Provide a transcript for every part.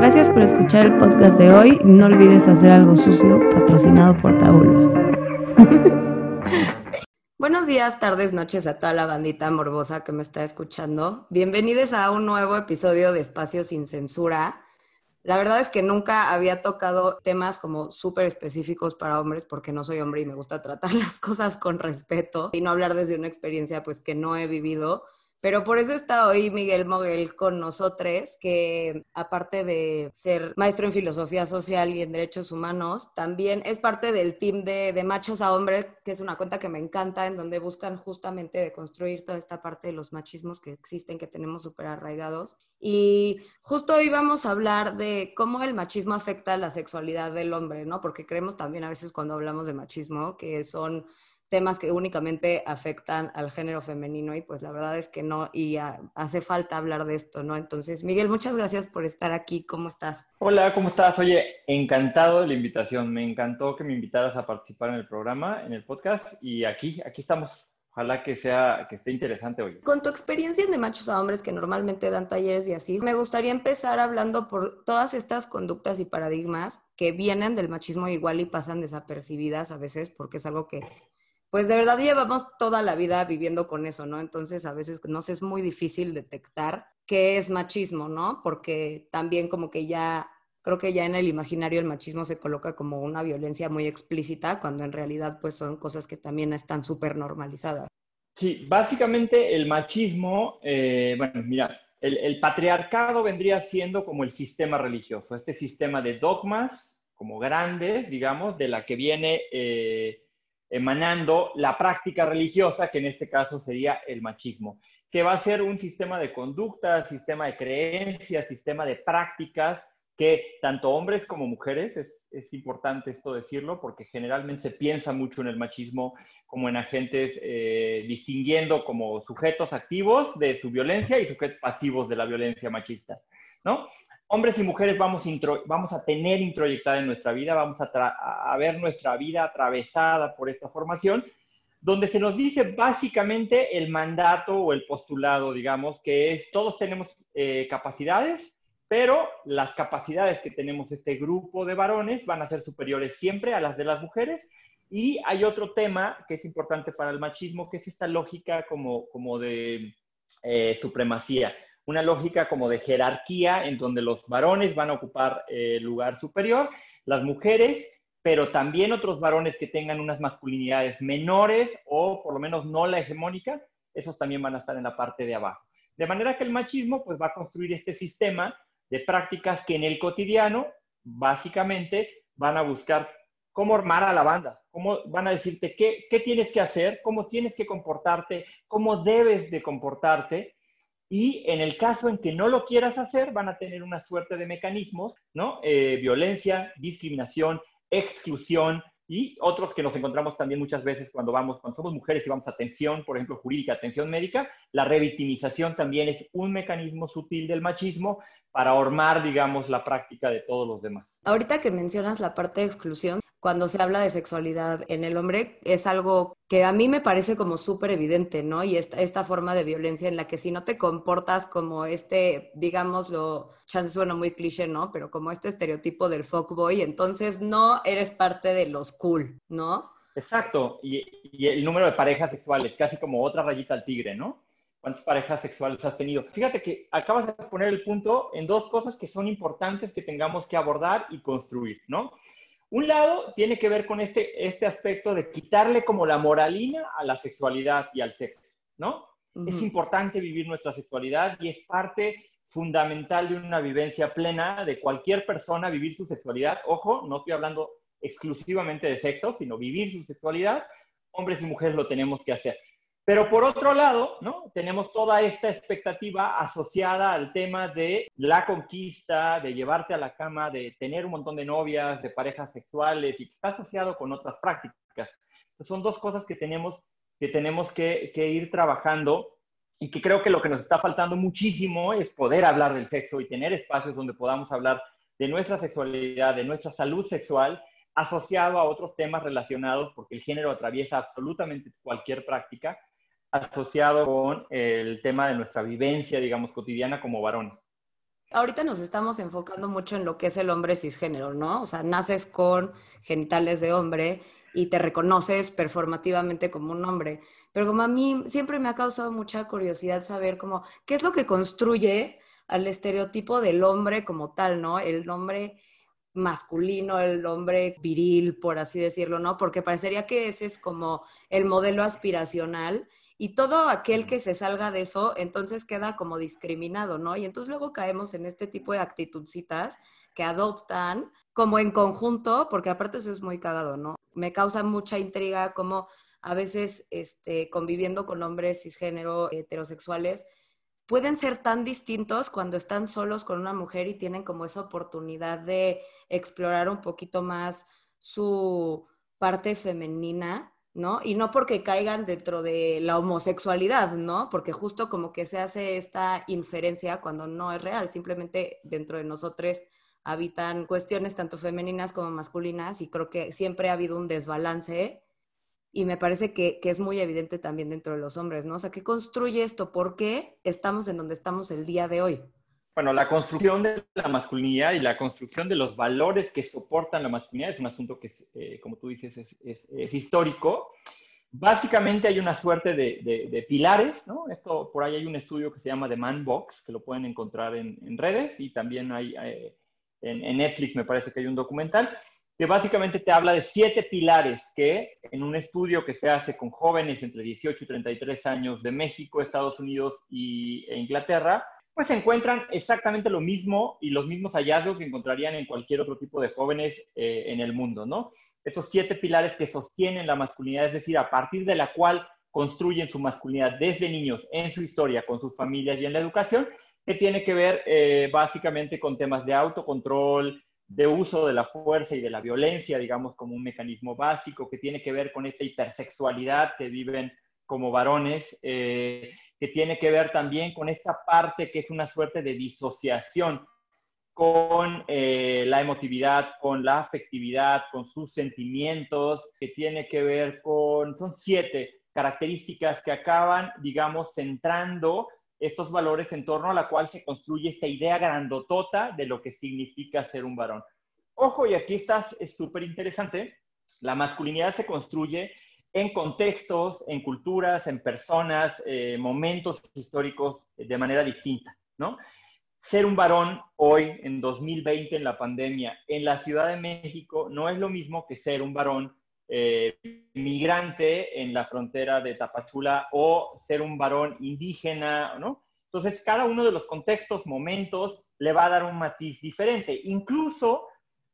Gracias por escuchar el podcast de hoy. No olvides hacer algo sucio patrocinado por Tabula. Buenos días, tardes, noches a toda la bandita morbosa que me está escuchando. Bienvenidos a un nuevo episodio de Espacio sin Censura. La verdad es que nunca había tocado temas como súper específicos para hombres porque no soy hombre y me gusta tratar las cosas con respeto y no hablar desde una experiencia pues que no he vivido. Pero por eso está hoy Miguel Moguel con nosotros, que aparte de ser maestro en filosofía social y en derechos humanos, también es parte del team de, de Machos a Hombres, que es una cuenta que me encanta, en donde buscan justamente deconstruir toda esta parte de los machismos que existen, que tenemos súper arraigados. Y justo hoy vamos a hablar de cómo el machismo afecta a la sexualidad del hombre, ¿no? Porque creemos también a veces cuando hablamos de machismo que son temas que únicamente afectan al género femenino y pues la verdad es que no y hace falta hablar de esto, ¿no? Entonces, Miguel, muchas gracias por estar aquí. ¿Cómo estás? Hola, ¿cómo estás? Oye, encantado de la invitación. Me encantó que me invitaras a participar en el programa, en el podcast y aquí, aquí estamos. Ojalá que sea, que esté interesante hoy. Con tu experiencia en de machos a hombres que normalmente dan talleres y así, me gustaría empezar hablando por todas estas conductas y paradigmas que vienen del machismo igual y pasan desapercibidas a veces porque es algo que pues de verdad llevamos toda la vida viviendo con eso, ¿no? Entonces a veces nos es muy difícil detectar qué es machismo, ¿no? Porque también como que ya, creo que ya en el imaginario el machismo se coloca como una violencia muy explícita, cuando en realidad pues son cosas que también están súper normalizadas. Sí, básicamente el machismo, eh, bueno, mira, el, patriarcado vendría siendo como el sistema religioso, este sistema de dogmas como grandes, digamos, de la que viene... Eh, emanando la práctica religiosa, que en este caso sería el machismo, que va a ser un sistema de conducta, sistema de creencias, sistema de prácticas que tanto hombres como mujeres, es, importante esto decirlo, porque generalmente se piensa mucho en el machismo como en agentes eh, distinguiendo como sujetos activos de su violencia y sujetos pasivos de la violencia machista, ¿no? Hombres y mujeres vamos, vamos a tener introyectada en nuestra vida, vamos a, ver nuestra vida atravesada por esta formación, donde se nos dice básicamente el mandato o el postulado, digamos, que es todos tenemos eh, capacidades, pero las capacidades que tenemos este grupo de varones van a ser superiores siempre a las de las mujeres. Y hay otro tema que es importante para el machismo, que es esta lógica como, como de eh, supremacía una lógica como de jerarquía en donde los varones van a ocupar eh, lugar superior, las mujeres, pero también otros varones que tengan unas masculinidades menores o por lo menos no la hegemónica, esos también van a estar en la parte de abajo. De manera que el machismo pues va a construir este sistema de prácticas que en el cotidiano básicamente van a buscar cómo armar a la banda, cómo van a decirte qué, qué tienes que hacer, cómo tienes que comportarte, cómo debes de comportarte y en el caso en que no lo quieras hacer, van a tener una suerte de mecanismos, ¿no? Eh, violencia, discriminación, exclusión y otros que nos encontramos también muchas veces cuando vamos, cuando somos mujeres y vamos a atención, por ejemplo, jurídica, atención médica, la revictimización también es un mecanismo sutil del machismo para ormar, digamos, la práctica de todos los demás. Ahorita que mencionas la parte de exclusión, cuando se habla de sexualidad en el hombre es algo que a mí me parece como súper evidente, ¿no? Y esta, esta forma de violencia en la que si no te comportas como este, digámoslo, chance suena muy cliché, ¿no? Pero como este estereotipo del fuckboy, entonces no eres parte de los cool, ¿no? Exacto, y, y el número de parejas sexuales, casi como otra rayita al tigre, ¿no? ¿Cuántas parejas sexuales has tenido? Fíjate que acabas de poner el punto en dos cosas que son importantes que tengamos que abordar y construir, ¿no? Un lado tiene que ver con este, este aspecto de quitarle como la moralina a la sexualidad y al sexo, ¿no? Es importante vivir nuestra sexualidad y es parte fundamental de una vivencia plena de cualquier persona vivir su sexualidad. Ojo, no estoy hablando exclusivamente de sexo, sino vivir su sexualidad. Hombres y mujeres lo tenemos que hacer. Pero por otro lado, ¿no? Tenemos toda esta expectativa asociada al tema de la conquista, de llevarte a la cama, de tener un montón de novias, de parejas sexuales y que está asociado con otras prácticas. Entonces, son dos cosas que tenemos que, tenemos que, que ir trabajando y que creo que lo que nos está faltando muchísimo es poder hablar del sexo y tener espacios donde podamos hablar de nuestra sexualidad, de nuestra salud sexual asociado a otros temas relacionados, porque el género atraviesa absolutamente cualquier práctica, asociado con el tema de nuestra vivencia, digamos, cotidiana como varones. Ahorita nos estamos enfocando mucho en lo que es el hombre cisgénero, ¿no? O sea, naces con genitales de hombre y te reconoces performativamente como un hombre. Pero como a mí siempre me ha causado mucha curiosidad saber cómo, qué es lo que construye al estereotipo del hombre como tal, ¿no? El hombre masculino, el hombre viril, por así decirlo, ¿no? Porque parecería que ese es como el modelo aspiracional y todo aquel que se salga de eso, entonces queda como discriminado, ¿no? Y entonces luego caemos en este tipo de actitudcitas que adoptan como en conjunto, porque aparte eso es muy cagado, ¿no? Me causa mucha intriga como a veces este, conviviendo con hombres cisgénero heterosexuales, pueden ser tan distintos cuando están solos con una mujer y tienen como esa oportunidad de explorar un poquito más su parte femenina, ¿no? Y no porque caigan dentro de la homosexualidad, ¿no? Porque justo como que se hace esta inferencia cuando no es real, simplemente dentro de nosotros habitan cuestiones tanto femeninas como masculinas y creo que siempre ha habido un desbalance y me parece que, es muy evidente también dentro de los hombres, ¿no? O sea, ¿qué construye esto? ¿Por qué estamos en donde estamos el día de hoy? Bueno, la construcción de la masculinidad y la construcción de los valores que soportan la masculinidad es un asunto que, eh, como tú dices, es, histórico. Básicamente hay una suerte de, pilares, ¿no? Esto, por ahí hay un estudio que se llama The Man Box, que lo pueden encontrar en, redes y también hay eh, en, en Netflix, me parece que hay un documental que básicamente te habla de siete pilares que en un estudio que se hace con jóvenes entre 18 y 33 años de México, Estados Unidos y, e Inglaterra, pues encuentran exactamente lo mismo y los mismos hallazgos que encontrarían en cualquier otro tipo de jóvenes eh, en el mundo, ¿no? Esos siete pilares que sostienen la masculinidad, es decir, a partir de la cual construyen su masculinidad desde niños en su historia, con sus familias y en la educación, que tiene que ver eh, básicamente con temas de autocontrol, de uso de la fuerza y de la violencia, digamos, como un mecanismo básico que tiene que ver con esta hipersexualidad que viven como varones, eh, que tiene que ver también con esta parte que es una suerte de disociación con eh, la emotividad, con la afectividad, con sus sentimientos, que tiene que ver con, son siete características que acaban, digamos, centrando estos valores en torno a la cual se construye esta idea grandotota de lo que significa ser un varón. Ojo, y aquí está, es súper interesante, la masculinidad se construye en contextos, en culturas, en personas, eh, momentos históricos de manera distinta, ¿no? Ser un varón hoy, en 2020, en la pandemia, en la Ciudad de México, no es lo mismo que ser un varón eh, migrante en la frontera de Tapachula o ser un varón indígena, ¿no? Entonces, cada uno de los contextos, momentos, le va a dar un matiz diferente. Incluso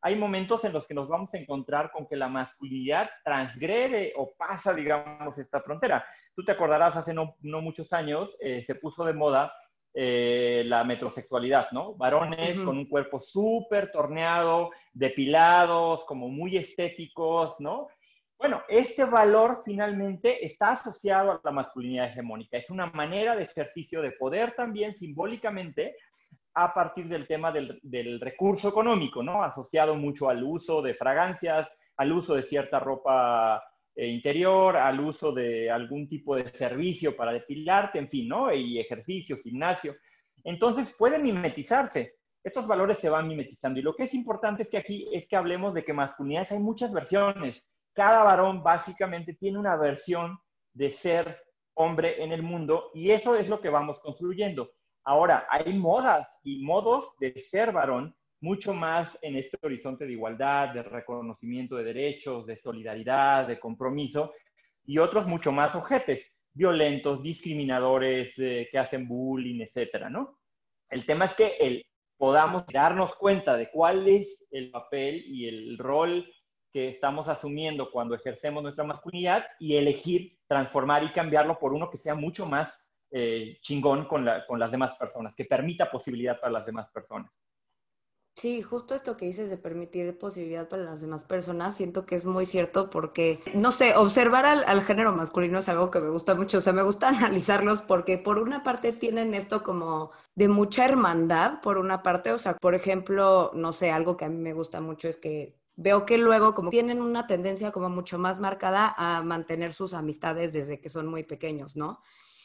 hay momentos en los que nos vamos a encontrar con que la masculinidad transgrede o pasa, digamos, esta frontera. Tú te acordarás, hace no, muchos años eh, se puso de moda eh, la metrosexualidad, ¿no? Varones con un cuerpo súper torneado, depilados, como muy estéticos, ¿no? Bueno, este valor finalmente está asociado a la masculinidad hegemónica. Es una manera de ejercicio de poder también simbólicamente a partir del tema del, recurso económico, ¿no? Asociado mucho al uso de fragancias, al uso de cierta ropa eh, interior, al uso de algún tipo de servicio para depilarte, en fin, ¿no? Y ejercicio, gimnasio. Entonces pueden mimetizarse. Estos valores se van mimetizando. Y lo que es importante es que aquí es que hablemos de que masculinidades hay muchas versiones cada varón básicamente tiene una versión de ser hombre en el mundo y eso es lo que vamos construyendo. Ahora, hay modas y modos de ser varón mucho más en este horizonte de igualdad, de reconocimiento de derechos, de solidaridad, de compromiso, y otros mucho más objetos, violentos, discriminadores, eh, que hacen bullying, etcétera, ¿no? El tema es que el, podamos darnos cuenta de cuál es el papel y el rol que estamos asumiendo cuando ejercemos nuestra masculinidad y elegir transformar y cambiarlo por uno que sea mucho más eh, chingón con, con las demás personas, que permita posibilidad para las demás personas. Sí, justo esto que dices de permitir posibilidad para las demás personas, siento que es muy cierto porque, no sé, observar al, al, género masculino es algo que me gusta mucho, o sea, me gusta analizarlos porque por una parte tienen esto como de mucha hermandad, por una parte, o sea, por ejemplo, no sé, algo que a mí me gusta mucho es que veo que luego como tienen una tendencia como mucho más marcada a mantener sus amistades desde que son muy pequeños, ¿no?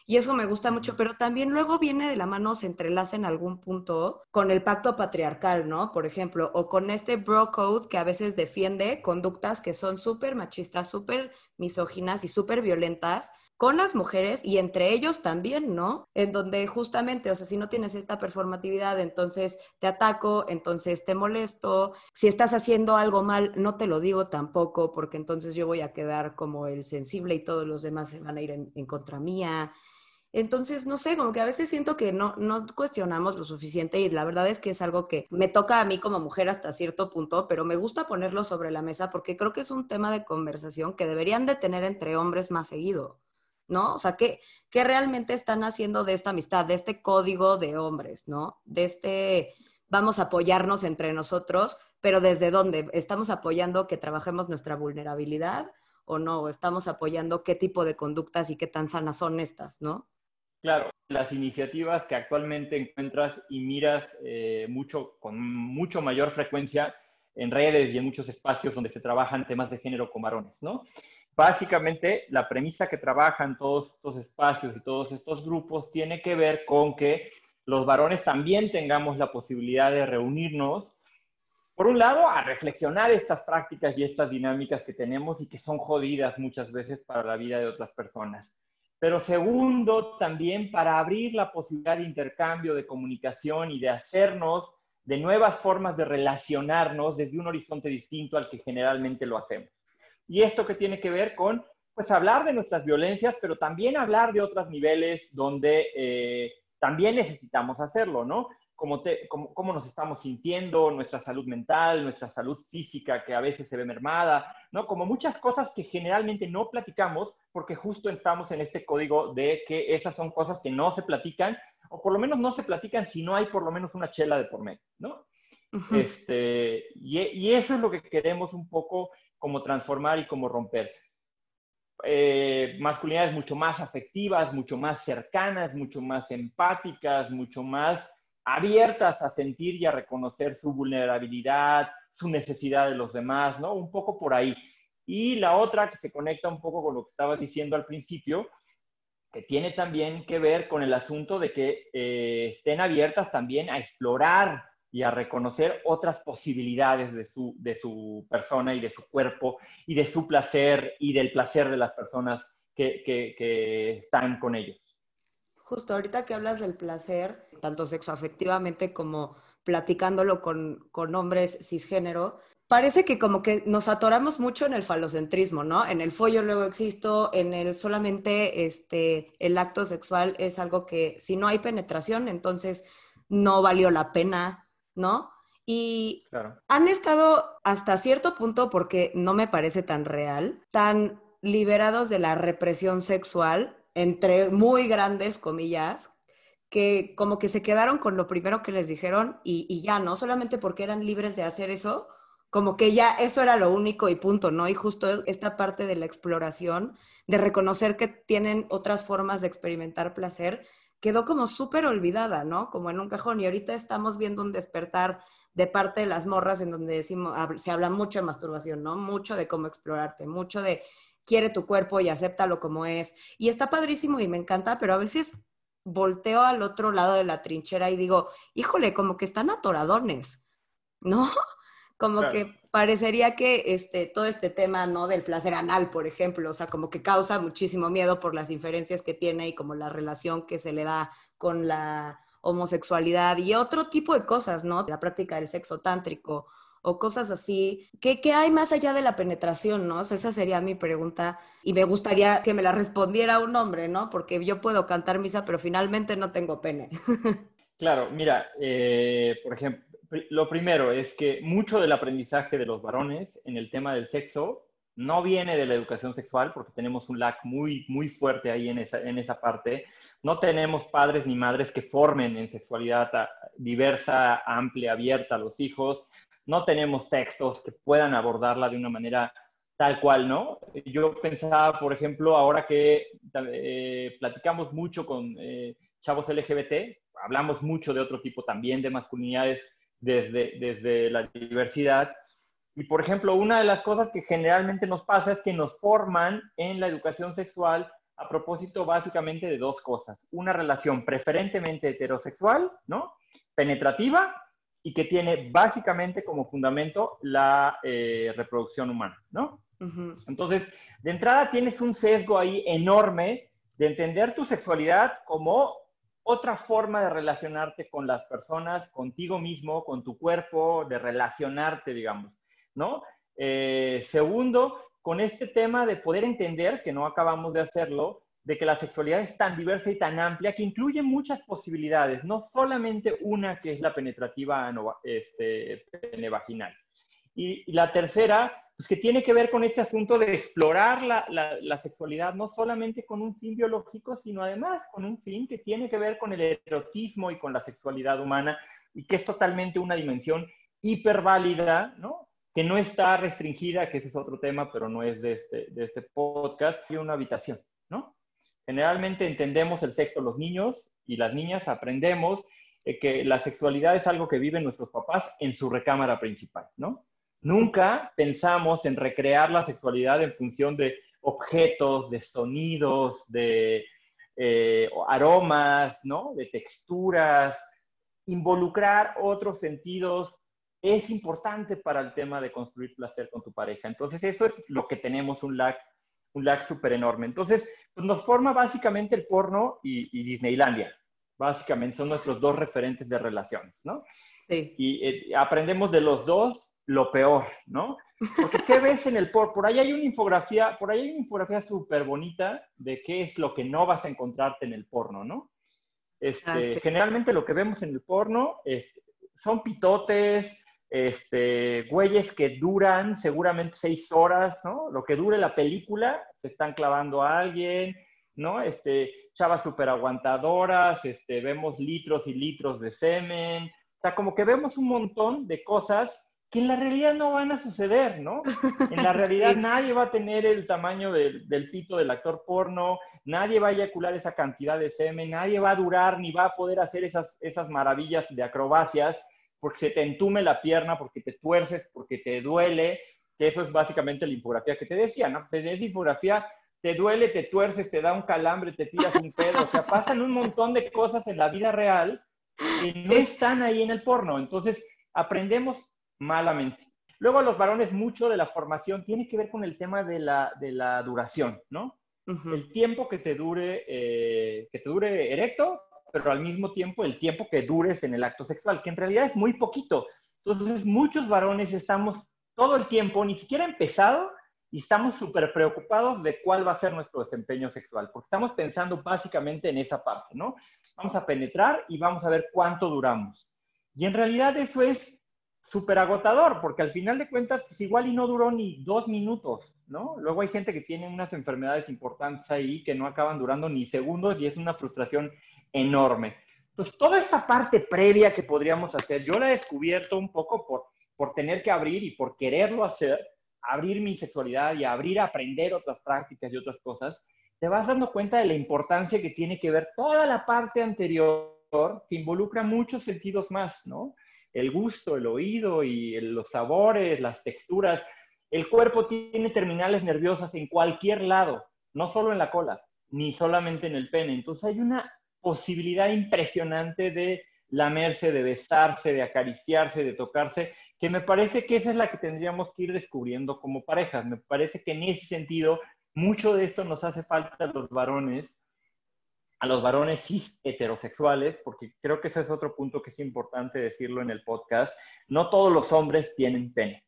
Y eso me gusta mucho, pero también luego viene de la mano, se entrelaza en algún punto con el pacto patriarcal, ¿no? Por ejemplo, o con este bro code que a veces defiende conductas que son súper machistas, súper misóginas y súper violentas con las mujeres y entre ellos también, ¿no? En donde justamente, o sea, si no tienes esta performatividad, entonces te ataco, entonces te molesto, si estás haciendo algo mal, no te lo digo tampoco, porque entonces yo voy a quedar como el sensible y todos los demás se van a ir en, contra mía. Entonces, no sé, como que a veces siento que no nos cuestionamos lo suficiente y la verdad es que es algo que me toca a mí como mujer hasta cierto punto, pero me gusta ponerlo sobre la mesa porque creo que es un tema de conversación que deberían de tener entre hombres más seguido. ¿No? O sea, ¿qué, ¿qué, realmente están haciendo de esta amistad, de este código de hombres, ¿no? De este, vamos a apoyarnos entre nosotros, pero ¿desde dónde? ¿Estamos apoyando que trabajemos nuestra vulnerabilidad o no? ¿O estamos apoyando qué tipo de conductas y qué tan sanas son estas, ¿no? Claro, las iniciativas que actualmente encuentras y miras eh, mucho, con mucho mayor frecuencia en redes y en muchos espacios donde se trabajan temas de género con varones, ¿no? Básicamente la premisa que trabajan todos estos espacios y todos estos grupos tiene que ver con que los varones también tengamos la posibilidad de reunirnos, por un lado, a reflexionar estas prácticas y estas dinámicas que tenemos y que son jodidas muchas veces para la vida de otras personas. Pero segundo, también para abrir la posibilidad de intercambio, de comunicación y de hacernos de nuevas formas de relacionarnos desde un horizonte distinto al que generalmente lo hacemos. Y esto que tiene que ver con, pues, hablar de nuestras violencias, pero también hablar de otros niveles donde eh, también necesitamos hacerlo, ¿no? Cómo, cómo, nos estamos sintiendo, nuestra salud mental, nuestra salud física que a veces se ve mermada, ¿no? Como muchas cosas que generalmente no platicamos porque justo estamos en este código de que esas son cosas que no se platican o por lo menos no se platican si no hay por lo menos una chela de por medio, ¿no? este, y, y, eso es lo que queremos un poco cómo transformar y cómo romper. Eh, masculinidades mucho más afectivas, mucho más cercanas, mucho más empáticas, mucho más abiertas a sentir y a reconocer su vulnerabilidad, su necesidad de los demás, ¿no? Un poco por ahí. Y la otra que se conecta un poco con lo que estaba diciendo al principio, que tiene también que ver con el asunto de que eh, estén abiertas también a explorar y a reconocer otras posibilidades de su, de su persona y de su cuerpo y de su placer y del placer de las personas que, que, están con ellos. Justo ahorita que hablas del placer, tanto sexoafectivamente como platicándolo con, con hombres cisgénero, parece que como que nos atoramos mucho en el falocentrismo, ¿no? En el follo luego existo, en el solamente este, el acto sexual es algo que si no hay penetración, entonces no valió la pena, ¿no? Y han estado hasta cierto punto, porque no me parece tan real, tan liberados de la represión sexual, entre muy grandes comillas, que como que se quedaron con lo primero que les dijeron y, y, ya, ¿no? Solamente porque eran libres de hacer eso, como que ya eso era lo único y punto, ¿no? Y justo esta parte de la exploración, de reconocer que tienen otras formas de experimentar placer, quedó como súper olvidada, ¿no? Como en un cajón. Y ahorita estamos viendo un despertar de parte de las morras en donde decimos, se habla mucho de masturbación, ¿no? Mucho de cómo explorarte, mucho de quiere tu cuerpo y acéptalo como es. Y está padrísimo y me encanta, pero a veces volteo al otro lado de la trinchera y digo, híjole, como que están atoradones, ¿no? Como que parecería que este, todo este tema, ¿no? Del placer anal, por ejemplo, o sea, como que causa muchísimo miedo por las inferencias que tiene y como la relación que se le da con la homosexualidad y otro tipo de cosas, ¿no? La práctica del sexo tántrico o cosas así. ¿Qué, ¿Qué, hay más allá de la penetración, no? esa sería mi pregunta y me gustaría que me la respondiera un hombre, ¿no? Porque yo puedo cantar misa, pero finalmente no tengo pene. Claro, mira, eh, por ejemplo, lo primero es que mucho del aprendizaje de los varones en el tema del sexo no viene de la educación sexual, porque tenemos un lag muy, muy fuerte ahí en esa, en esa parte. No tenemos padres ni madres que formen en sexualidad diversa, amplia, abierta a los hijos. No tenemos textos que puedan abordarla de una manera tal cual, ¿no? Yo pensaba, por ejemplo, ahora que eh, platicamos mucho con eh, chavos LGBT, hablamos mucho de otro tipo también de masculinidades desde, desde la diversidad. Y, por ejemplo, una de las cosas que generalmente nos pasa es que nos forman en la educación sexual a propósito básicamente de dos cosas. Una relación preferentemente heterosexual, ¿no? Penetrativa y que tiene básicamente como fundamento la eh, reproducción humana, ¿no? Entonces, de entrada tienes un sesgo ahí enorme de entender tu sexualidad como otra forma de relacionarte con las personas, contigo mismo, con tu cuerpo, de relacionarte, digamos, ¿no? Eh, segundo, con este tema de poder entender, que no acabamos de hacerlo, de que la sexualidad es tan diversa y tan amplia que incluye muchas posibilidades, no solamente una que es la penetrativa este, vaginal. Y, la tercera, pues que tiene que ver con este asunto de explorar la, la, sexualidad, no solamente con un fin biológico, sino además con un fin que tiene que ver con el erotismo y con la sexualidad humana, y que es totalmente una dimensión hiperválida, ¿no? que no está restringida, que ese es otro tema, pero no es de este, de este podcast, y una habitación, ¿no? Generalmente entendemos el sexo los niños y las niñas aprendemos eh, que la sexualidad es algo que viven nuestros papás en su recámara principal, ¿no? Nunca pensamos en recrear la sexualidad en función de objetos, de sonidos, de eh, aromas, ¿no? De texturas, involucrar otros sentidos es importante para el tema de construir placer con tu pareja. Entonces, eso es lo que tenemos un lag, un lag súper enorme. Entonces, pues nos forma básicamente el porno y, Disneylandia. Básicamente son nuestros dos referentes de relaciones, ¿no? Sí. Y eh, aprendemos de los dos lo peor, ¿no? Porque ¿qué ves en el porno? Por ahí hay una infografía, por ahí hay una infografía súper bonita de qué es lo que no vas a encontrarte en el porno, ¿no? Este, ah, Generalmente lo que vemos en el porno es, son pitotes, este, güeyes que duran seguramente seis horas, ¿no? Lo que dure la película, se están clavando a alguien, ¿no? Este, chavas súper aguantadoras, este, vemos litros y litros de semen, o sea, como que vemos un montón de cosas que en la realidad no van a suceder, ¿no? En la realidad nadie va a tener el tamaño del, del, pito del actor porno, nadie va a eyacular esa cantidad de semen, nadie va a durar ni va a poder hacer esas, esas maravillas de acrobacias porque se te entume la pierna, porque te tuerces, porque te duele, que eso es básicamente la infografía que te decía, ¿no? Pues en esa infografía te duele, te tuerces, te da un calambre, te tiras un pedo, o sea, pasan un montón de cosas en la vida real que no están ahí en el porno, entonces aprendemos malamente. Luego los varones, mucho de la formación tiene que ver con el tema de la, de la duración, ¿no? El tiempo que te dure, eh, que te dure erecto pero al mismo tiempo el tiempo que dures en el acto sexual, que en realidad es muy poquito. Entonces, muchos varones estamos todo el tiempo, ni siquiera empezado, y estamos súper preocupados de cuál va a ser nuestro desempeño sexual, porque estamos pensando básicamente en esa parte, ¿no? Vamos a penetrar y vamos a ver cuánto duramos. Y en realidad eso es súper agotador, porque al final de cuentas, pues igual y no duró ni dos minutos, ¿no? Luego hay gente que tiene unas enfermedades importantes ahí que no acaban durando ni segundos y es una frustración enorme. Entonces, toda esta parte previa que podríamos hacer, yo la he descubierto un poco por, por tener que abrir y por quererlo hacer, abrir mi sexualidad y abrir a aprender otras prácticas y otras cosas, te vas dando cuenta de la importancia que tiene que ver toda la parte anterior que involucra muchos sentidos más, ¿no? El gusto, el oído y los sabores, las texturas. El cuerpo tiene terminales nerviosas en cualquier lado, no solo en la cola, ni solamente en el pene. Entonces hay una posibilidad impresionante de lamerse, de besarse, de acariciarse, de tocarse, que me parece que esa es la que tendríamos que ir descubriendo como parejas. Me parece que en ese sentido, mucho de esto nos hace falta a los varones, a los varones cis heterosexuales, porque creo que ese es otro punto que es importante decirlo en el podcast. No todos los hombres tienen pene.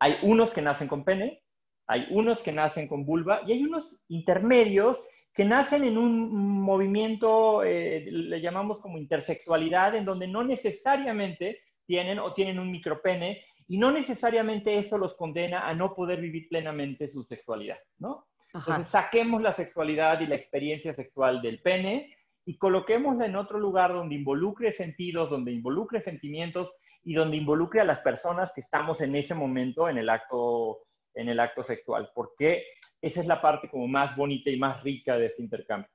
Hay unos que nacen con pene, hay unos que nacen con vulva y hay unos intermedios que nacen en un movimiento, eh, le llamamos como intersexualidad, en donde no necesariamente tienen o tienen un micropene y no necesariamente eso los condena a no poder vivir plenamente su sexualidad, ¿no? Entonces saquemos la sexualidad y la experiencia sexual del pene y coloquémosla en otro lugar donde involucre sentidos, donde involucre sentimientos y donde involucre a las personas que estamos en ese momento en el acto en el acto sexual, porque esa es la parte como más bonita y más rica de ese intercambio.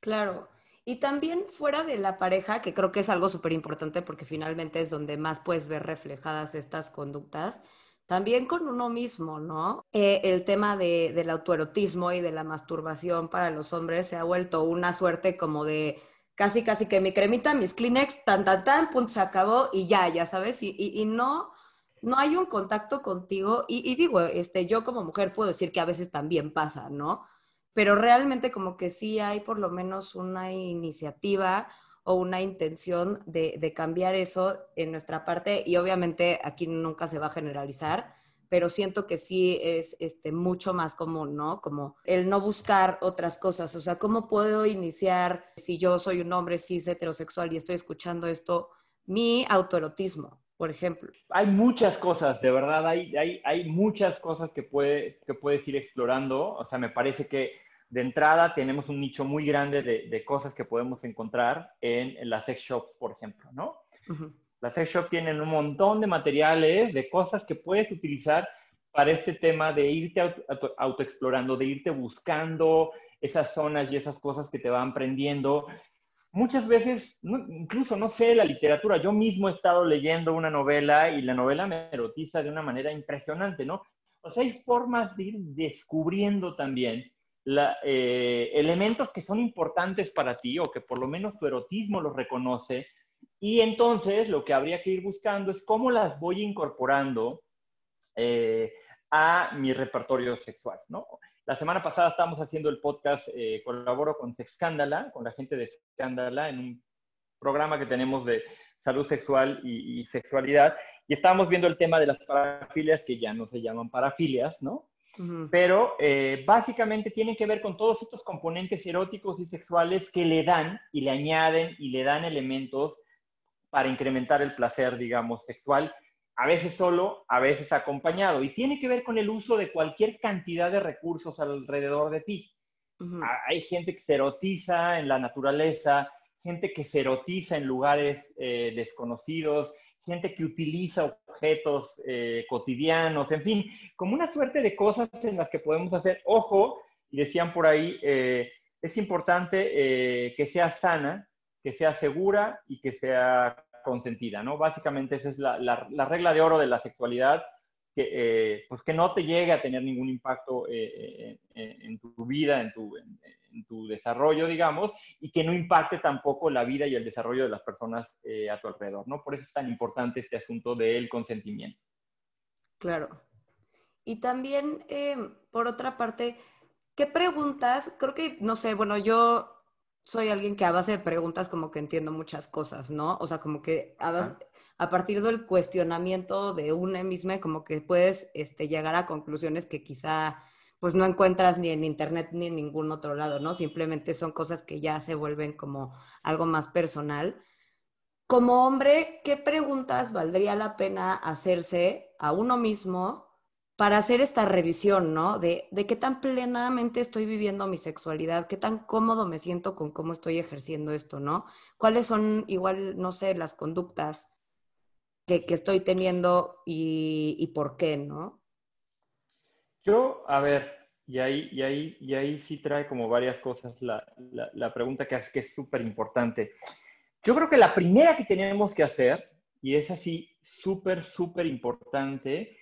Claro. Y también fuera de la pareja, que creo que es algo súper importante porque finalmente es donde más puedes ver reflejadas estas conductas, también con uno mismo, ¿no? Eh, el tema de, del autoerotismo y de la masturbación para los hombres se ha vuelto una suerte como de casi, casi que mi cremita, mis Kleenex, tan, tan, tan, punto, se acabó y ya, ya sabes, y, y, no, no hay un contacto contigo. Y, y, digo, este, yo como mujer puedo decir que a veces también pasa, ¿no? Pero realmente como que sí hay por lo menos una iniciativa o una intención de, de, cambiar eso en nuestra parte y obviamente aquí nunca se va a generalizar, pero siento que sí es este, mucho más común, ¿no? Como el no buscar otras cosas, o sea, ¿cómo puedo iniciar si yo soy un hombre cis heterosexual y estoy escuchando esto, mi autoerotismo? Por ejemplo. Hay muchas cosas, de verdad, hay, hay, hay muchas cosas que, puede, que puedes ir explorando. O sea, me parece que de entrada tenemos un nicho muy grande de, cosas que podemos encontrar en, las sex shops, por ejemplo, ¿no? Las sex shops tienen un montón de materiales, de cosas que puedes utilizar para este tema de irte auto, autoexplorando, de irte buscando esas zonas y esas cosas que te van prendiendo. Muchas veces, incluso no sé, la literatura, yo mismo he estado leyendo una novela y la novela me erotiza de una manera impresionante, ¿no? O sea, hay formas de ir descubriendo también eh, elementos que son importantes para ti o que por lo menos tu erotismo los reconoce. Y entonces lo que habría que ir buscando es cómo las voy incorporando eh, a mi repertorio sexual, ¿no? La semana pasada estábamos haciendo el podcast, eh, colaboro con Sexcándala, con la gente de Sexcándala, en un programa que tenemos de salud sexual y, y sexualidad, y estábamos viendo el tema de las parafilias, que ya no se llaman parafilias, ¿no? Pero eh, básicamente tienen que ver con todos estos componentes eróticos y sexuales que le dan y le añaden y le dan elementos para incrementar el placer, digamos, sexual, a veces solo, a veces acompañado. Y tiene que ver con el uso de cualquier cantidad de recursos alrededor de ti. Hay gente que se erotiza en la naturaleza, gente que se erotiza en lugares eh, desconocidos, gente que utiliza objetos eh, cotidianos, en fin, como una suerte de cosas en las que podemos hacer. Ojo, y decían por ahí, eh, es importante eh, que sea sana, que sea segura y que sea consentida, ¿no? Básicamente esa es la, la, regla de oro de la sexualidad, que, pues que no te llegue a tener ningún impacto en tu vida, en tu, tu desarrollo, digamos, y que no impacte tampoco la vida y el desarrollo de las personas eh, a tu alrededor, ¿no? Por eso es tan importante este asunto del consentimiento. Claro. Y también, em, por otra parte, ¿qué preguntas? Creo que, no sé, bueno, yo soy alguien que a base de preguntas como que entiendo muchas cosas, ¿no? O sea, como que a, a partir del cuestionamiento de una misma, como que puedes este, llegar a conclusiones que quizá pues no encuentras ni en internet ni en ningún otro lado, ¿no? Simplemente son cosas que ya se vuelven como algo más personal. Como hombre, ¿qué preguntas valdría la pena hacerse a uno mismo para hacer esta revisión, ¿no? De, de qué tan plenamente estoy viviendo mi sexualidad, qué tan cómodo me siento con cómo estoy ejerciendo esto, ¿no? ¿Cuáles son igual, no sé, las conductas que, que estoy teniendo y, y por qué, ¿no? Yo, a ver, y ahí, y ahí, y ahí sí trae como varias cosas la, la, pregunta que hace que es súper importante. Yo creo que la primera que tenemos que hacer, y es así súper, súper importante,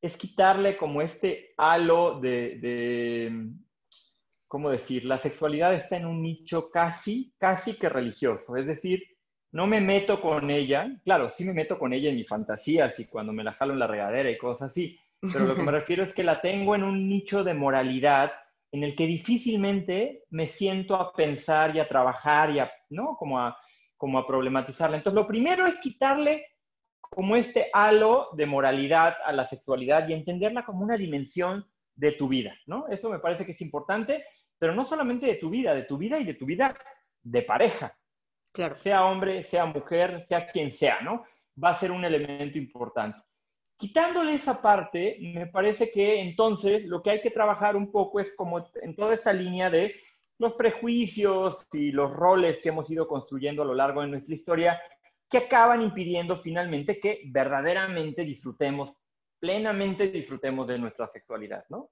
es quitarle como este halo de, de, ¿cómo decir? La sexualidad está en un nicho casi, casi que religioso. Es decir, no me meto con ella, claro, sí me meto con ella en mi fantasías y cuando me la jalo en la regadera y cosas así, pero lo que me refiero es que la tengo en un nicho de moralidad en el que difícilmente me siento a pensar y a trabajar y a, ¿no? Como a, como a problematizarla. Entonces, lo primero es quitarle como este halo de moralidad a la sexualidad y entenderla como una dimensión de tu vida, ¿no? Eso me parece que es importante, pero no solamente de tu vida, de tu vida y de tu vida de pareja. Claro. Sea hombre, sea mujer, sea quien sea, ¿no? Va a ser un elemento importante. Quitándole esa parte, me parece que entonces lo que hay que trabajar un poco es como en toda esta línea de los prejuicios y los roles que hemos ido construyendo a lo largo de nuestra historia, que acaban impidiendo finalmente que verdaderamente disfrutemos, plenamente disfrutemos de nuestra sexualidad, ¿no?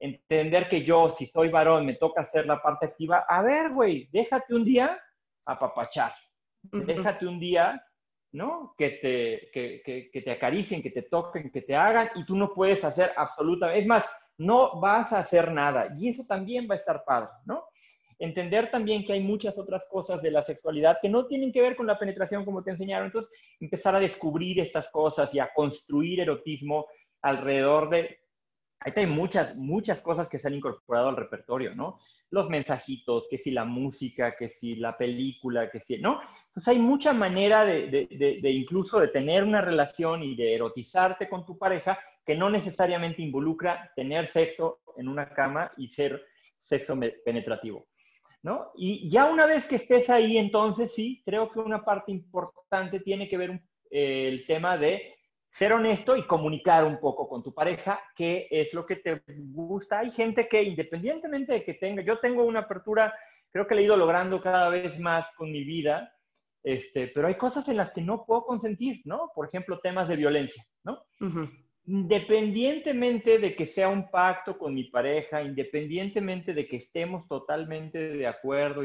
Entender que yo, si soy varón, me toca hacer la parte activa. A ver, güey, déjate un día apapachar. Déjate un día ¿no? Que te, que, te acaricien, que te toquen, que te hagan y tú no puedes hacer absolutamente, es más, no vas a hacer nada y eso también va a estar padre, ¿no? Entender también que hay muchas otras cosas de la sexualidad que no tienen que ver con la penetración como te enseñaron, entonces empezar a descubrir estas cosas y a construir erotismo alrededor de... Ahí hay muchas, muchas cosas que se han incorporado al repertorio, ¿no? Los mensajitos, que si la música, que si la película, que si, ¿no? Entonces hay mucha manera de, de, incluso de tener una relación y de erotizarte con tu pareja que no necesariamente involucra tener sexo en una cama y ser sexo penetrativo. ¿No? Y ya una vez que estés ahí, entonces sí, creo que una parte importante tiene que ver eh, el tema de ser honesto y comunicar un poco con tu pareja qué es lo que te gusta. Hay gente que independientemente de que tenga, yo tengo una apertura, creo que le he ido logrando cada vez más con mi vida, este, pero hay cosas en las que no puedo consentir, ¿no? Por ejemplo, temas de violencia, ¿no? Independientemente de que sea un pacto con mi pareja, independientemente de que estemos totalmente de acuerdo,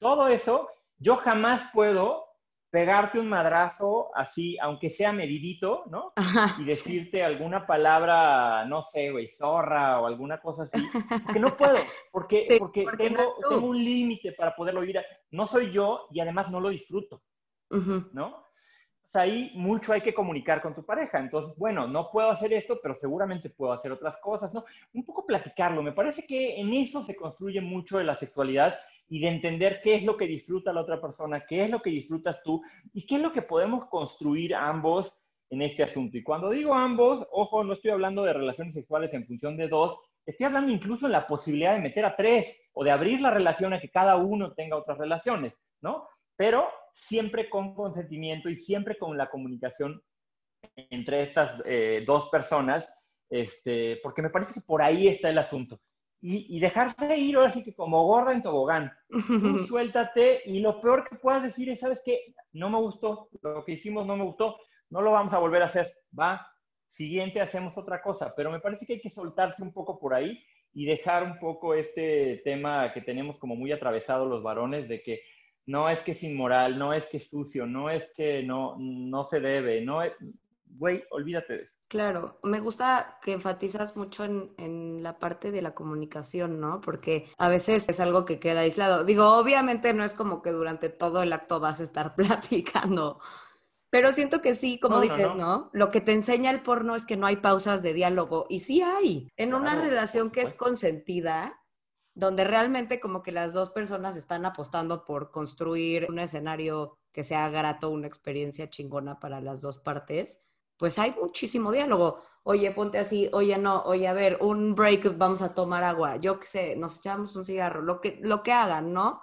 todo eso, yo jamás puedo pegarte un madrazo así, aunque sea medidito, ¿no? Y decirte alguna palabra, no sé, güey, zorra o alguna cosa así, que no puedo, porque, porque, tengo, tengo, un límite para poderlo oír. No soy yo y además no lo disfruto, ¿no? Pues ahí mucho hay que comunicar con tu pareja. Entonces, bueno, no puedo hacer esto, pero seguramente puedo hacer otras cosas, ¿no? Un poco platicarlo. Me parece que en eso se construye mucho de la sexualidad y de entender qué es lo que disfruta la otra persona, qué es lo que disfrutas tú y qué es lo que podemos construir ambos en este asunto. Y cuando digo ambos, ojo, no estoy hablando de relaciones sexuales en función de dos, estoy hablando incluso de la posibilidad de meter a tres o de abrir la relación a que cada uno tenga otras relaciones, ¿no? Pero siempre con consentimiento y siempre con la comunicación entre estas eh, dos personas, este, porque me parece que por ahí está el asunto y, dejarse ir ahora sí que como gorda en tobogán. suéltate y lo peor que puedas decir es, ¿sabes qué? No me gustó, lo que hicimos no me gustó, no lo vamos a volver a hacer, va, siguiente hacemos otra cosa, pero me parece que hay que soltarse un poco por ahí y dejar un poco este tema que tenemos como muy atravesado los varones de que no es que es inmoral, no es que es sucio, no es que no, no se debe, no es, güey, olvídate de eso. Claro, me gusta que enfatizas mucho en, en, la parte de la comunicación, ¿no? Porque a veces es algo que queda aislado. Digo, obviamente no es como que durante todo el acto vas a estar platicando, pero siento que sí, como dices, no, Lo que te enseña el porno es que no hay pausas de diálogo y sí hay. En una relación que es consentida, donde realmente como que las dos personas están apostando por construir un escenario que sea grato, una experiencia chingona para las dos partes pues hay muchísimo diálogo. Oye, ponte así, oye, no, oye, a ver, un break, vamos a tomar agua, yo qué sé, nos echamos un cigarro, lo que, lo que hagan, ¿no?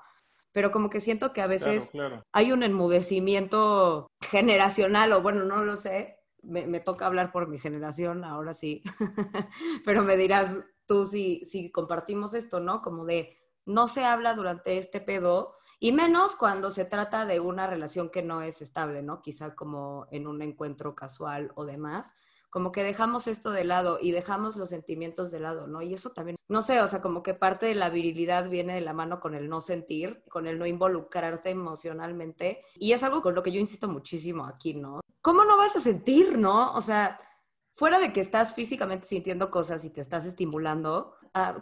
Pero como que siento que a veces hay un enmudecimiento generacional, o bueno, no lo sé, me, toca hablar por mi generación, ahora sí, pero me dirás tú si, si compartimos esto, ¿no? Como de, no se habla durante este pedo, y menos cuando se trata de una relación que no es estable, ¿no? Quizá como en un encuentro casual o demás, como que dejamos esto de lado y dejamos los sentimientos de lado, ¿no? Y eso también, no sé, o sea, como que parte de la virilidad viene de la mano con el no sentir, con el no involucrarte emocionalmente. Y es algo con lo que yo insisto muchísimo aquí, ¿no? ¿Cómo no vas a sentir, no? O sea, fuera de que estás físicamente sintiendo cosas y te estás estimulando,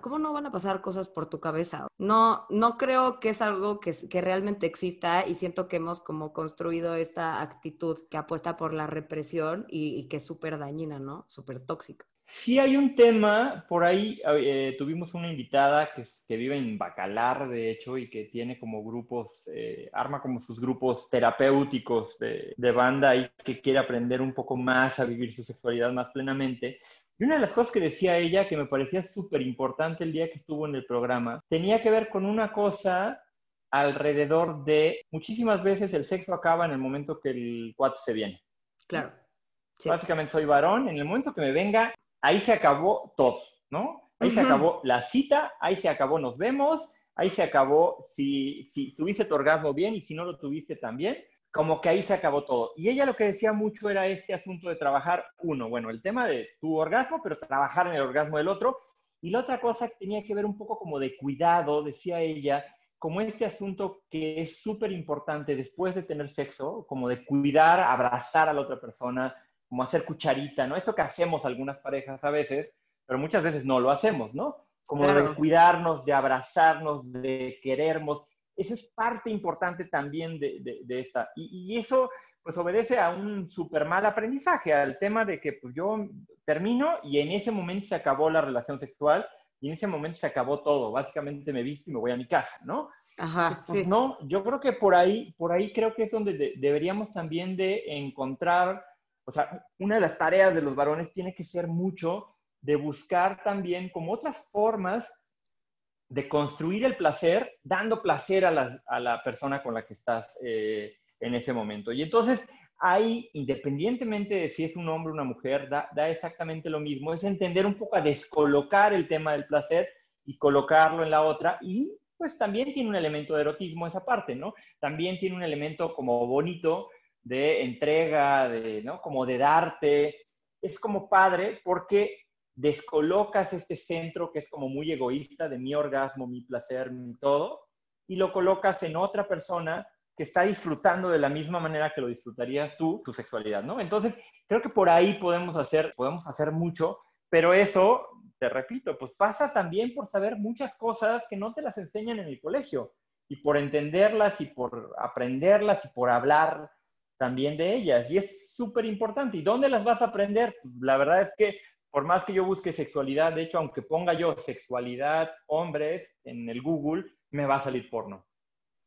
¿cómo no van a pasar cosas por tu cabeza? No, no creo que es algo que, que realmente exista y siento que hemos como construido esta actitud que apuesta por la represión y, que es súper dañina, ¿no? Súper tóxica. Sí hay un tema, por ahí eh, tuvimos una invitada que, que, vive en Bacalar, de hecho, y que tiene como grupos, eh, arma como sus grupos terapéuticos de, de, banda y que quiere aprender un poco más a vivir su sexualidad más plenamente. Y una de las cosas que decía ella, que me parecía súper importante el día que estuvo en el programa, tenía que ver con una cosa alrededor de muchísimas veces el sexo acaba en el momento que el cuate se viene. Claro. Básicamente soy varón, en el momento que me venga, ahí se acabó todo, ¿no? Ahí se acabó la cita, ahí se acabó nos vemos, ahí se acabó si, si tuviste tu orgasmo bien y si no lo tuviste también como que ahí se acabó todo. Y ella lo que decía mucho era este asunto de trabajar, uno, bueno, el tema de tu orgasmo, pero trabajar en el orgasmo del otro. Y la otra cosa que tenía que ver un poco como de cuidado, decía ella, como este asunto que es súper importante después de tener sexo, como de cuidar, abrazar a la otra persona, como hacer cucharita, ¿no? Esto que hacemos algunas parejas a veces, pero muchas veces no lo hacemos, ¿no? Como de cuidarnos, de abrazarnos, de querernos. Eso es parte importante también de, de, esta. Y, y, eso, pues, obedece a un súper mal aprendizaje, al tema de que pues, yo termino y en ese momento se acabó la relación sexual y en ese momento se acabó todo. Básicamente me visto y me voy a mi casa, ¿no? Ajá, pues, sí. No, yo creo que por ahí, por ahí creo que es donde deberíamos también de encontrar, o sea, una de las tareas de los varones tiene que ser mucho de buscar también como otras formas de construir el placer, dando placer a la, a la persona con la que estás eh, en ese momento. Y entonces ahí, independientemente de si es un hombre o una mujer, da, da, exactamente lo mismo, es entender un poco a descolocar el tema del placer y colocarlo en la otra y pues también tiene un elemento de erotismo esa parte, ¿no? También tiene un elemento como bonito de entrega, de, ¿no? Como de darte. Es como padre porque descolocas este centro que es como muy egoísta de mi orgasmo, mi placer, mi todo, y lo colocas en otra persona que está disfrutando de la misma manera que lo disfrutarías tú, tu sexualidad, ¿no? Entonces, creo que por ahí podemos hacer, podemos hacer mucho, pero eso, te repito, pues pasa también por saber muchas cosas que no te las enseñan en el colegio y por entenderlas y por aprenderlas y por hablar también de ellas. Y es súper importante. ¿Y dónde las vas a aprender? Pues, la verdad es que por más que yo busque sexualidad, de hecho, aunque ponga yo sexualidad hombres en el Google, me va a salir porno.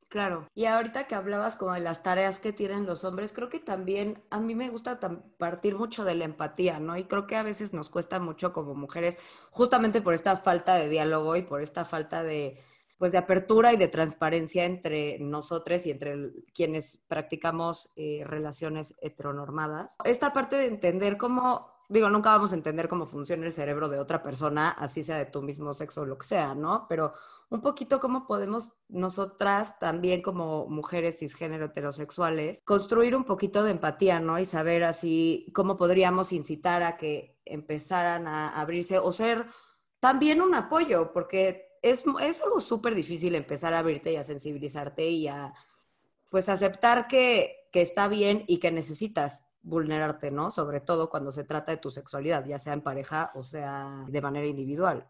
Claro, y ahorita que hablabas como de las tareas que tienen los hombres, creo que también a mí me gusta partir mucho de la empatía, ¿no? Y creo que a veces nos cuesta mucho como mujeres, justamente por esta falta de diálogo y por esta falta de, pues, de apertura y de transparencia entre nosotros y entre quienes practicamos eh, relaciones heteronormadas. Esta parte de entender cómo digo, nunca vamos a entender cómo funciona el cerebro de otra persona, así sea de tu mismo sexo o lo que sea, ¿no? Pero un poquito cómo podemos nosotras también como mujeres cisgénero heterosexuales construir un poquito de empatía, ¿no? Y saber así cómo podríamos incitar a que empezaran a abrirse o ser también un apoyo, porque es, es algo súper difícil empezar a abrirte y a sensibilizarte y a pues aceptar que, que está bien y que necesitas vulnerarte, ¿no? Sobre todo cuando se trata de tu sexualidad, ya sea en pareja o sea de manera individual.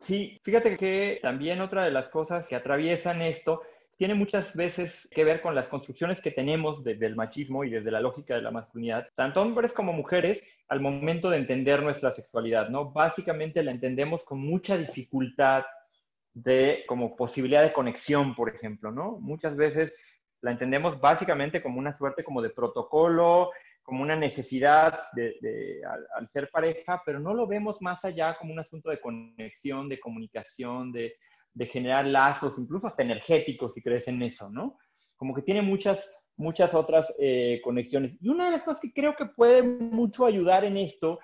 Sí, fíjate que también otra de las cosas que atraviesan esto tiene muchas veces que ver con las construcciones que tenemos desde el machismo y desde la lógica de la masculinidad, tanto hombres como mujeres, al momento de entender nuestra sexualidad, ¿no? Básicamente la entendemos con mucha dificultad de como posibilidad de conexión, por ejemplo, ¿no? Muchas veces la entendemos básicamente como una suerte como de protocolo, como una necesidad de, al, ser pareja, pero no lo vemos más allá como un asunto de conexión, de comunicación, de, de generar lazos, incluso hasta energéticos, si crees en eso, ¿no? Como que tiene muchas, muchas otras eh, conexiones. Y una de las cosas que creo que puede mucho ayudar en esto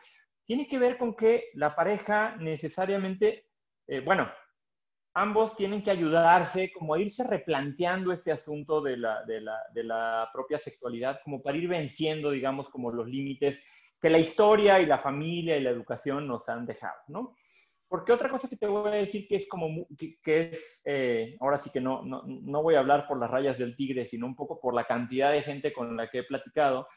tiene que ver con que la pareja necesariamente, eh, bueno, ambos tienen que ayudarse como a irse replanteando este asunto de la, de, la, de la, propia sexualidad, como para ir venciendo, digamos, como los límites que la historia y la familia y la educación nos han dejado, ¿no? Porque otra cosa que te voy a decir que es como, que, es, eh, ahora sí que no, no, no voy a hablar por las rayas del tigre, sino un poco por la cantidad de gente con la que he platicado,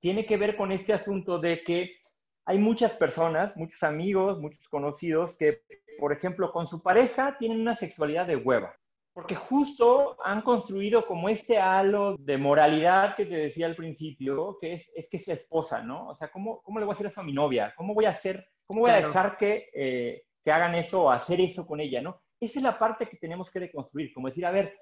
tiene que ver con este asunto de que hay muchas personas, muchos amigos, muchos conocidos que, por ejemplo, con su pareja tienen una sexualidad de hueva, porque justo han construido como este halo de moralidad que te decía al principio, que es, es que es la esposa, ¿no? O sea, ¿cómo, ¿cómo le voy a hacer eso a mi novia? ¿Cómo voy a hacer, cómo voy a dejar que, eh, que hagan eso o hacer eso con ella, ¿no? Esa es la parte que tenemos que reconstruir, como decir, a ver,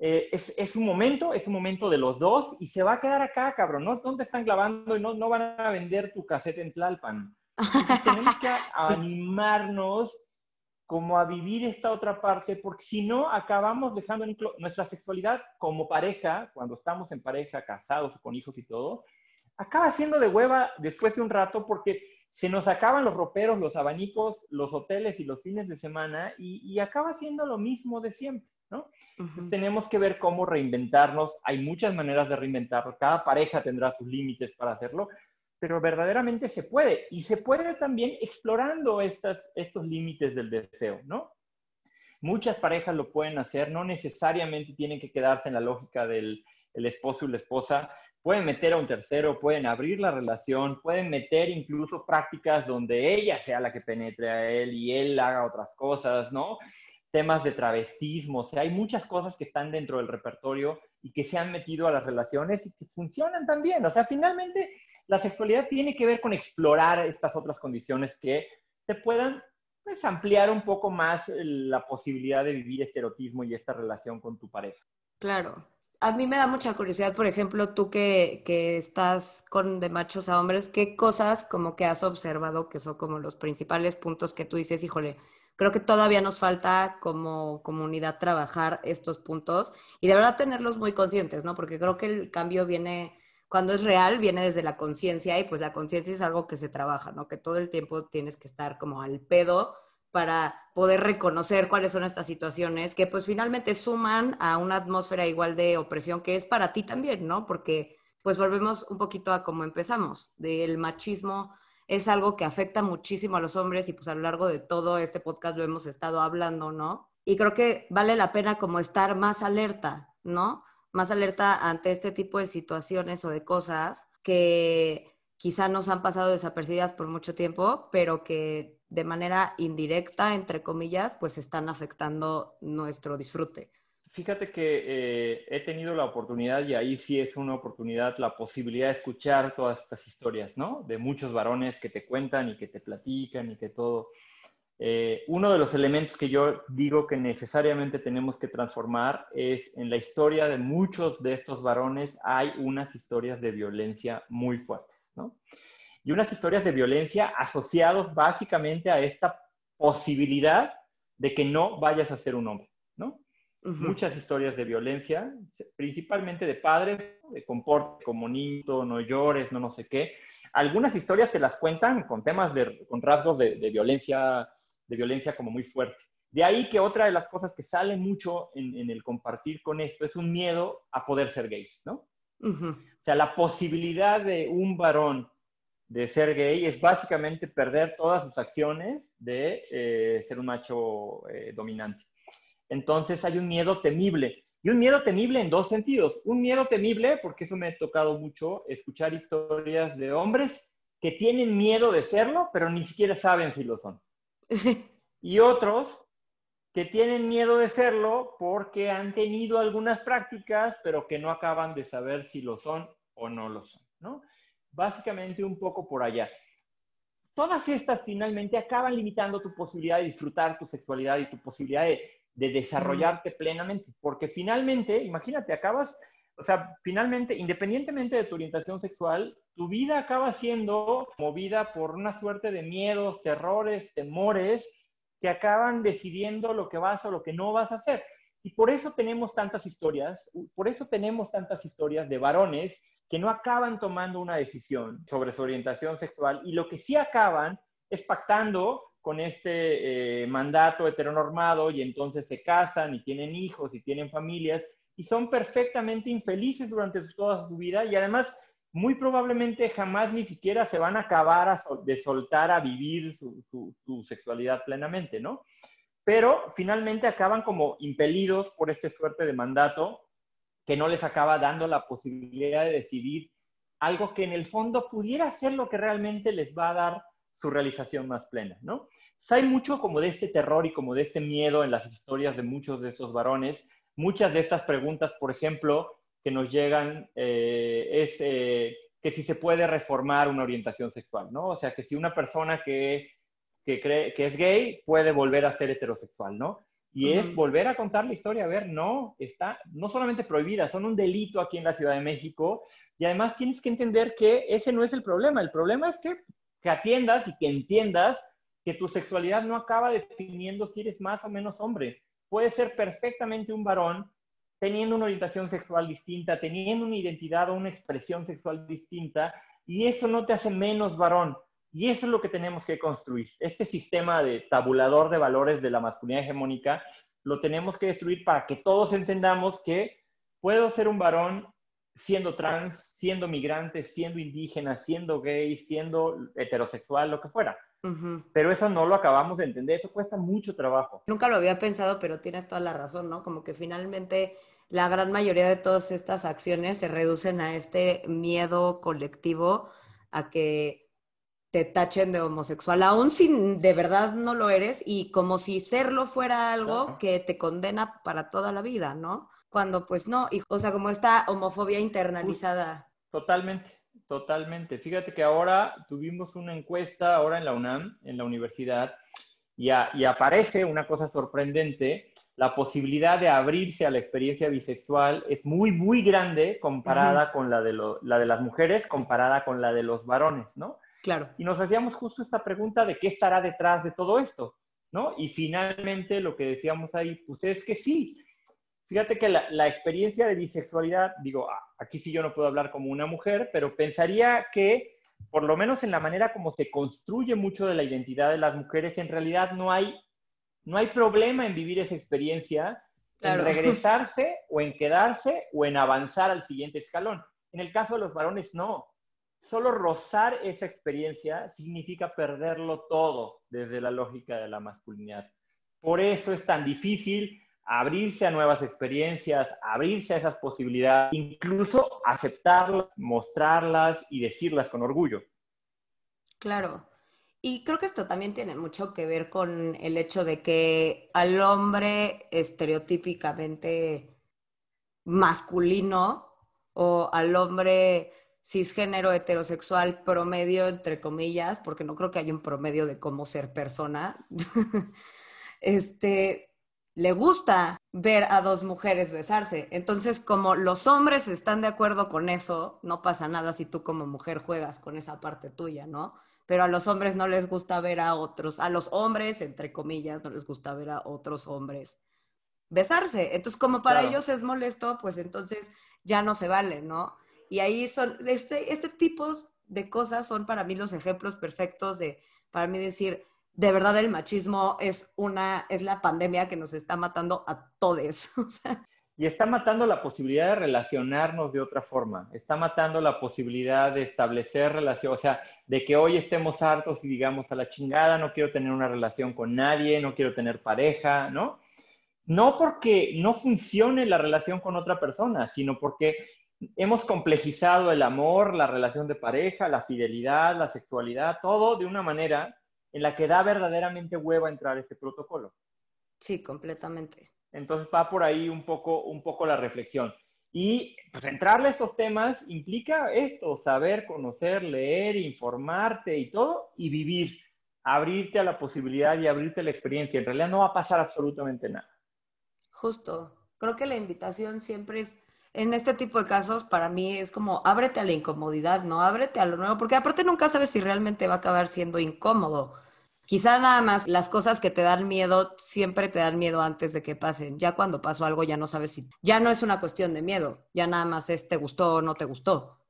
eh, es, es, un momento, es un momento de los dos y se va a quedar acá, cabrón. No, te están clavando y no, no van a vender tu casete en Tlalpan. tenemos que animarnos como a vivir esta otra parte, porque si no, acabamos dejando nuestra sexualidad como pareja, cuando estamos en pareja, casados, con hijos y todo, acaba siendo de hueva después de un rato porque se nos acaban los roperos, los abanicos, los hoteles y los fines de semana y, y acaba siendo lo mismo de siempre. ¿no? tenemos que ver cómo reinventarnos. Hay muchas maneras de reinventarlo. Cada pareja tendrá sus límites para hacerlo, pero verdaderamente se puede. Y se puede también explorando estas, estos límites del deseo, ¿no? Muchas parejas lo pueden hacer, no necesariamente tienen que quedarse en la lógica del el esposo y la esposa. Pueden meter a un tercero, pueden abrir la relación, pueden meter incluso prácticas donde ella sea la que penetre a él y él haga otras cosas, ¿no? Temas de travestismo, o sea, hay muchas cosas que están dentro del repertorio y que se han metido a las relaciones y que funcionan también. O sea, finalmente la sexualidad tiene que ver con explorar estas otras condiciones que te puedan pues, ampliar un poco más la posibilidad de vivir este erotismo y esta relación con tu pareja. Claro. A mí me da mucha curiosidad, por ejemplo, tú que, que estás con de machos a hombres, ¿qué cosas como que has observado que son como los principales puntos que tú dices, híjole, creo que todavía nos falta como comunidad trabajar estos puntos y de verdad tenerlos muy conscientes, ¿no? Porque creo que el cambio viene, cuando es real, viene desde la conciencia y pues la conciencia es algo que se trabaja, ¿no? Que todo el tiempo tienes que estar como al pedo para poder reconocer cuáles son estas situaciones que pues finalmente suman a una atmósfera igual de opresión que es para ti también, ¿no? Porque pues volvemos un poquito a cómo empezamos, del machismo es algo que afecta muchísimo a los hombres y pues a lo largo de todo este podcast lo hemos estado hablando, ¿no? Y creo que vale la pena como estar más alerta, ¿no? Más alerta ante este tipo de situaciones o de cosas que quizá nos han pasado desapercibidas por mucho tiempo, pero que de manera indirecta, entre comillas, pues están afectando nuestro disfrute. Fíjate que eh, he tenido la oportunidad, y ahí sí es una oportunidad, la posibilidad de escuchar todas estas historias, ¿no? De muchos varones que te cuentan y que te platican y que todo. Eh, uno de los elementos que yo digo que necesariamente tenemos que transformar es en la historia de muchos de estos varones hay unas historias de violencia muy fuertes, ¿no? Y unas historias de violencia asociados básicamente a esta posibilidad de que no vayas a ser un hombre, ¿no? muchas historias de violencia, principalmente de padres, de comporte como niño, no llores, no no sé qué. Algunas historias te las cuentan con temas de, con rasgos de, violencia, de violencia como muy fuerte. De ahí que otra de las cosas que sale mucho en, el compartir con esto es un miedo a poder ser gays, ¿no? O sea, la posibilidad de un varón de ser gay es básicamente perder todas sus acciones de eh, ser un macho eh, dominante entonces hay un miedo temible. Y un miedo temible en dos sentidos. Un miedo temible, porque eso me ha tocado mucho, escuchar historias de hombres que tienen miedo de serlo, pero ni siquiera saben si lo son. Y otros que tienen miedo de serlo porque han tenido algunas prácticas, pero que no acaban de saber si lo son o no lo son, ¿no? Básicamente un poco por allá. Todas estas finalmente acaban limitando tu posibilidad de disfrutar tu sexualidad y tu posibilidad de de desarrollarte plenamente, porque finalmente, imagínate, acabas, o sea, finalmente, independientemente de tu orientación sexual, tu vida acaba siendo movida por una suerte de miedos, terrores, temores que acaban decidiendo lo que vas o lo que no vas a hacer. Y por eso tenemos tantas historias, por eso tenemos tantas historias de varones que no acaban tomando una decisión sobre su orientación sexual y lo que sí acaban es pactando con este eh, mandato heteronormado y entonces se casan y tienen hijos y tienen familias y son perfectamente infelices durante toda su vida y además muy probablemente jamás ni siquiera se van a acabar de soltar a vivir su, sexualidad plenamente, ¿no? Pero finalmente acaban como impelidos por este suerte de mandato que no les acaba dando la posibilidad de decidir algo que en el fondo pudiera ser lo que realmente les va a dar su realización más plena, ¿no? hay mucho como de este terror y como de este miedo en las historias de muchos de estos varones. Muchas de estas preguntas, por ejemplo, que nos llegan eh, es eh, que si se puede reformar una orientación sexual, ¿no? O sea, que si una persona que, que cree que es gay puede volver a ser heterosexual, ¿no? Y es volver a contar la historia, a ver, no, está no solamente prohibida, son un delito aquí en la Ciudad de México, y además tienes que entender que ese no es el problema, el problema es que que atiendas y que entiendas que tu sexualidad no acaba definiendo si eres más o menos hombre. Puedes ser perfectamente un varón teniendo una orientación sexual distinta, teniendo una identidad o una expresión sexual distinta, y eso no te hace menos varón. Y eso es lo que tenemos que construir. Este sistema de tabulador de valores de la masculinidad hegemónica lo tenemos que destruir para que todos entendamos que puedo ser un varón siendo trans, siendo migrante, siendo indígena, siendo gay, siendo heterosexual, lo que fuera. Pero eso no lo acabamos de entender, eso cuesta mucho trabajo. Nunca lo había pensado, pero tienes toda la razón, ¿no? Como que finalmente la gran mayoría de todas estas acciones se reducen a este miedo colectivo a que te tachen de homosexual, aún si de verdad no lo eres, y como si serlo fuera algo que te condena para toda la vida, ¿no? Cuando pues no, y, o sea, como esta homofobia internalizada. Totalmente, totalmente. Fíjate que ahora tuvimos una encuesta, ahora en la UNAM, en la universidad, y, y aparece una cosa sorprendente, la posibilidad de abrirse a la experiencia bisexual es muy, muy grande comparada con la de, la de las mujeres, comparada con la de los varones, ¿no? Claro. Y nos hacíamos justo esta pregunta de qué estará detrás de todo esto, ¿no? Y finalmente lo que decíamos ahí, pues es que sí. Fíjate que la, la experiencia de bisexualidad, digo, aquí sí yo no puedo hablar como una mujer, pero pensaría que por lo menos en la manera como se construye mucho de la identidad de las mujeres, en realidad no hay no hay problema en vivir esa experiencia, en regresarse o en quedarse o en avanzar al siguiente escalón. En el caso de los varones, no. Solo rozar esa experiencia significa perderlo todo desde la lógica de la masculinidad. Por eso es tan difícil abrirse a nuevas experiencias, abrirse a esas posibilidades, incluso aceptarlas, mostrarlas y decirlas con orgullo. Claro. Y creo que esto también tiene mucho que ver con el hecho de que al hombre estereotípicamente masculino o al hombre cisgénero heterosexual promedio, entre comillas, porque no creo que haya un promedio de cómo ser persona, este, le gusta ver a dos mujeres besarse. Entonces, como los hombres están de acuerdo con eso, no pasa nada si tú como mujer juegas con esa parte tuya, ¿no? Pero a los hombres no les gusta ver a otros, a los hombres, entre comillas, no les gusta ver a otros hombres besarse. Entonces, como para ellos es molesto, pues entonces ya no se vale, ¿no? Y ahí son, este, este tipo de cosas son para mí los ejemplos perfectos de, para mí decir, de verdad el machismo es una, es la pandemia que nos está matando a todos. O sea, y está matando la posibilidad de relacionarnos de otra forma, está matando la posibilidad de establecer relación, o sea, de que hoy estemos hartos y digamos a la chingada, no quiero tener una relación con nadie, no quiero tener pareja, ¿no? No porque no funcione la relación con otra persona, sino porque hemos complejizado el amor, la relación de pareja, la fidelidad, la sexualidad, todo de una manera en la que da verdaderamente hueva entrar ese protocolo. Sí, completamente. Entonces va por ahí un poco, un poco la reflexión. Y pues entrarle a estos temas implica esto, saber, conocer, leer, informarte y todo, y vivir, abrirte a la posibilidad y abrirte a la experiencia. En realidad no va a pasar absolutamente nada. Justo. Creo que la invitación siempre es, en este tipo de casos, para mí es como ábrete a la incomodidad, ¿no? Ábrete a lo nuevo, porque aparte nunca sabes si realmente va a acabar siendo incómodo. Quizá nada más las cosas que te dan miedo siempre te dan miedo antes de que pasen. Ya cuando pasó algo ya no sabes si, ya no es una cuestión de miedo, ya nada más es te gustó o no te gustó,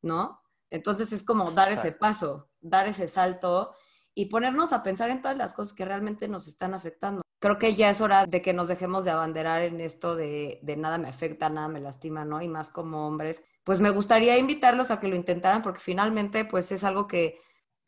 ¿no? Entonces es como dar ese paso, dar ese salto y ponernos a pensar en todas las cosas que realmente nos están afectando. Creo que ya es hora de que nos dejemos de abanderar en esto de, de nada me afecta, nada me lastima, ¿no? Y más como hombres, pues me gustaría invitarlos a que lo intentaran porque finalmente pues es algo que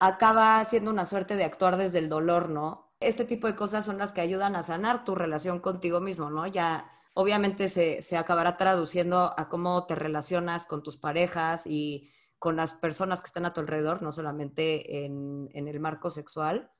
acaba siendo una suerte de actuar desde el dolor, ¿no? Este tipo de cosas son las que ayudan a sanar tu relación contigo mismo, ¿no? Ya obviamente se, acabará traduciendo a cómo te relacionas con tus parejas y con las personas que están a tu alrededor, no solamente en, en el marco sexual.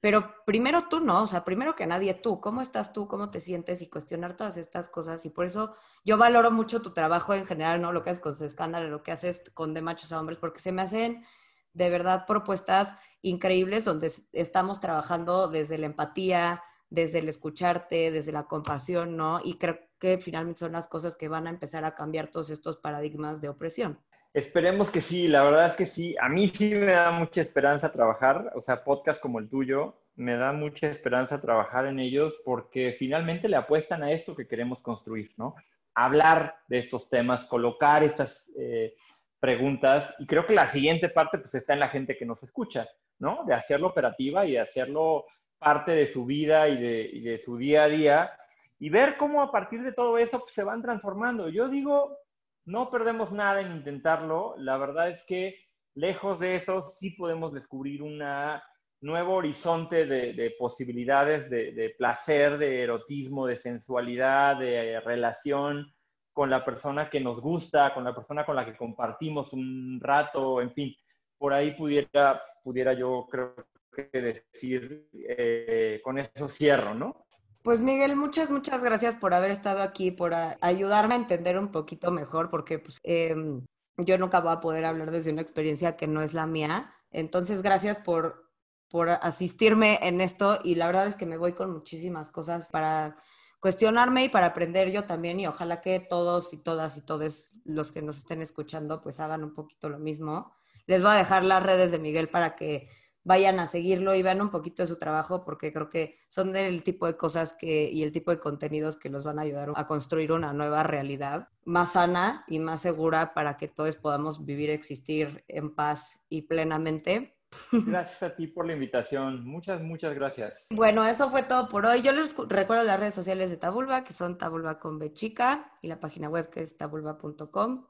Pero primero tú, ¿no? O sea, primero que nadie tú, ¿cómo estás tú? ¿Cómo te sientes? Y cuestionar todas estas cosas. Y por eso yo valoro mucho tu trabajo en general, ¿no? Lo que haces con escándalo, lo que haces con de machos a hombres, porque se me hacen de verdad propuestas increíbles donde estamos trabajando desde la empatía, desde el escucharte, desde la compasión, ¿no? Y creo que finalmente son las cosas que van a empezar a cambiar todos estos paradigmas de opresión. Esperemos que sí, la verdad es que sí. A mí sí me da mucha esperanza trabajar, o sea, podcast como el tuyo, me da mucha esperanza trabajar en ellos porque finalmente le apuestan a esto que queremos construir, ¿no? Hablar de estos temas, colocar estas... Eh, preguntas. Y creo que la siguiente parte pues está en la gente que nos escucha, ¿no? De hacerlo operativa y de hacerlo parte de su vida y de, su día a día y ver cómo a partir de todo eso pues, se van transformando. Yo digo, no perdemos nada en intentarlo. La verdad es que lejos de eso sí podemos descubrir una nuevo horizonte de, posibilidades de, placer, de erotismo, de sensualidad, de relación con la persona que nos gusta, con la persona con la que compartimos un rato, en fin, por ahí pudiera, pudiera yo creo que decir, eh, con eso cierro, ¿no? Pues Miguel, muchas, muchas gracias por haber estado aquí, por ayudarme a entender un poquito mejor, porque pues, em, yo nunca voy a poder hablar desde una experiencia que no es la mía. Entonces, gracias por, por asistirme en esto y la verdad es que me voy con muchísimas cosas para cuestionarme y para aprender yo también y ojalá que todos y todas y todos los que nos estén escuchando pues hagan un poquito lo mismo. Les voy a dejar las redes de Miguel para que vayan a seguirlo y vean un poquito de su trabajo porque creo que son del tipo de cosas que y el tipo de contenidos que los van a ayudar a construir una nueva realidad más sana y más segura para que todos podamos vivir, existir en paz y plenamente. Gracias a ti por la invitación. Muchas, muchas gracias. Bueno, eso fue todo por hoy. Yo les recuerdo las redes sociales de Tabulba, que son Tabulba con B chica, y la página web que es tabulba.com.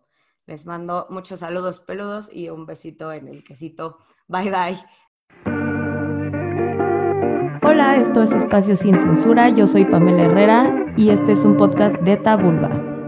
Les mando muchos saludos peludos y un besito en el quesito. Bye bye. Hola, esto es Espacio Sin Censura. Yo soy Pamela Herrera y este es un podcast de Tabulba.